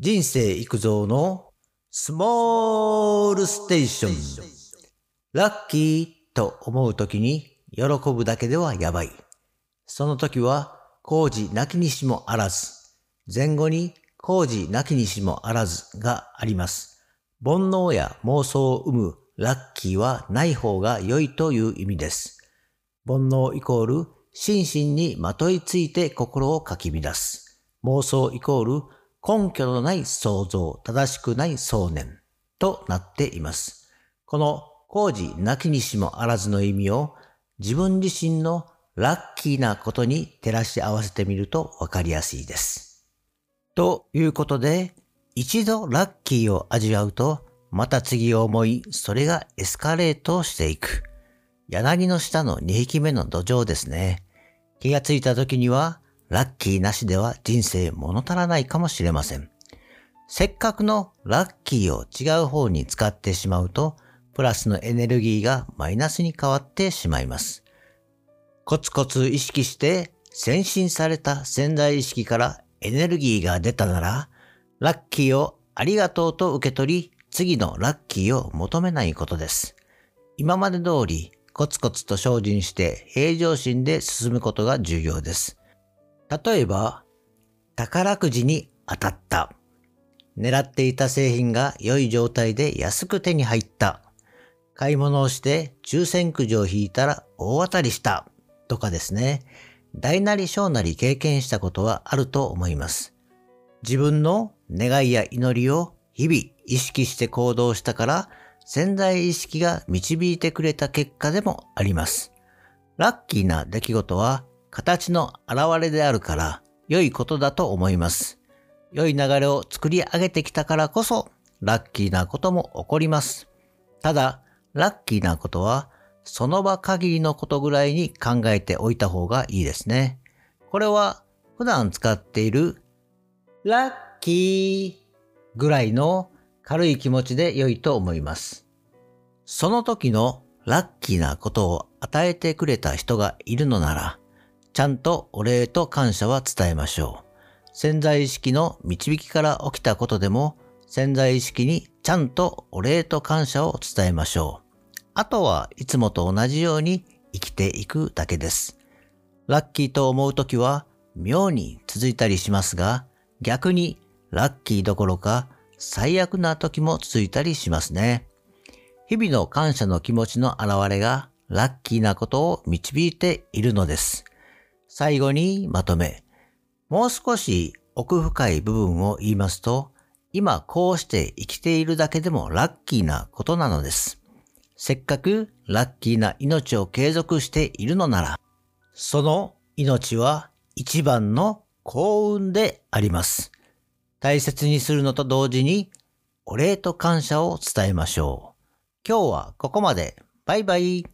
人生育造のスモールステーション。ラッキーと思う時に喜ぶだけではやばい。その時は工事なきにしもあらず、前後に工事なきにしもあらずがあります。煩悩や妄想を生むラッキーはない方が良いという意味です。煩悩イコール心身にまといついて心をかき乱す。妄想イコール根拠のない想像、正しくない想念となっています。この工事なきにしもあらずの意味を自分自身のラッキーなことに照らし合わせてみるとわかりやすいです。ということで、一度ラッキーを味わうと、また次を思い、それがエスカレートしていく。柳の下の2匹目の土壌ですね。気がついた時には、ラッキーなしでは人生物足らないかもしれません。せっかくのラッキーを違う方に使ってしまうと、プラスのエネルギーがマイナスに変わってしまいます。コツコツ意識して先進された潜在意識からエネルギーが出たなら、ラッキーをありがとうと受け取り、次のラッキーを求めないことです。今まで通りコツコツと精進して平常心で進むことが重要です。例えば、宝くじに当たった。狙っていた製品が良い状態で安く手に入った。買い物をして抽選くじを引いたら大当たりした。とかですね。大なり小なり経験したことはあると思います。自分の願いや祈りを日々意識して行動したから潜在意識が導いてくれた結果でもあります。ラッキーな出来事は形の現れであるから良いことだと思います。良い流れを作り上げてきたからこそラッキーなことも起こります。ただ、ラッキーなことはその場限りのことぐらいに考えておいた方がいいですね。これは普段使っているラッキーぐらいの軽い気持ちで良いと思います。その時のラッキーなことを与えてくれた人がいるのなら、ちゃんとお礼と感謝は伝えましょう。潜在意識の導きから起きたことでも、潜在意識にちゃんとお礼と感謝を伝えましょう。あとはいつもと同じように生きていくだけです。ラッキーと思うときは妙に続いたりしますが、逆にラッキーどころか最悪な時も続いたりしますね。日々の感謝の気持ちの表れがラッキーなことを導いているのです。最後にまとめ。もう少し奥深い部分を言いますと、今こうして生きているだけでもラッキーなことなのです。せっかくラッキーな命を継続しているのなら、その命は一番の幸運であります。大切にするのと同時に、お礼と感謝を伝えましょう。今日はここまで。バイバイ。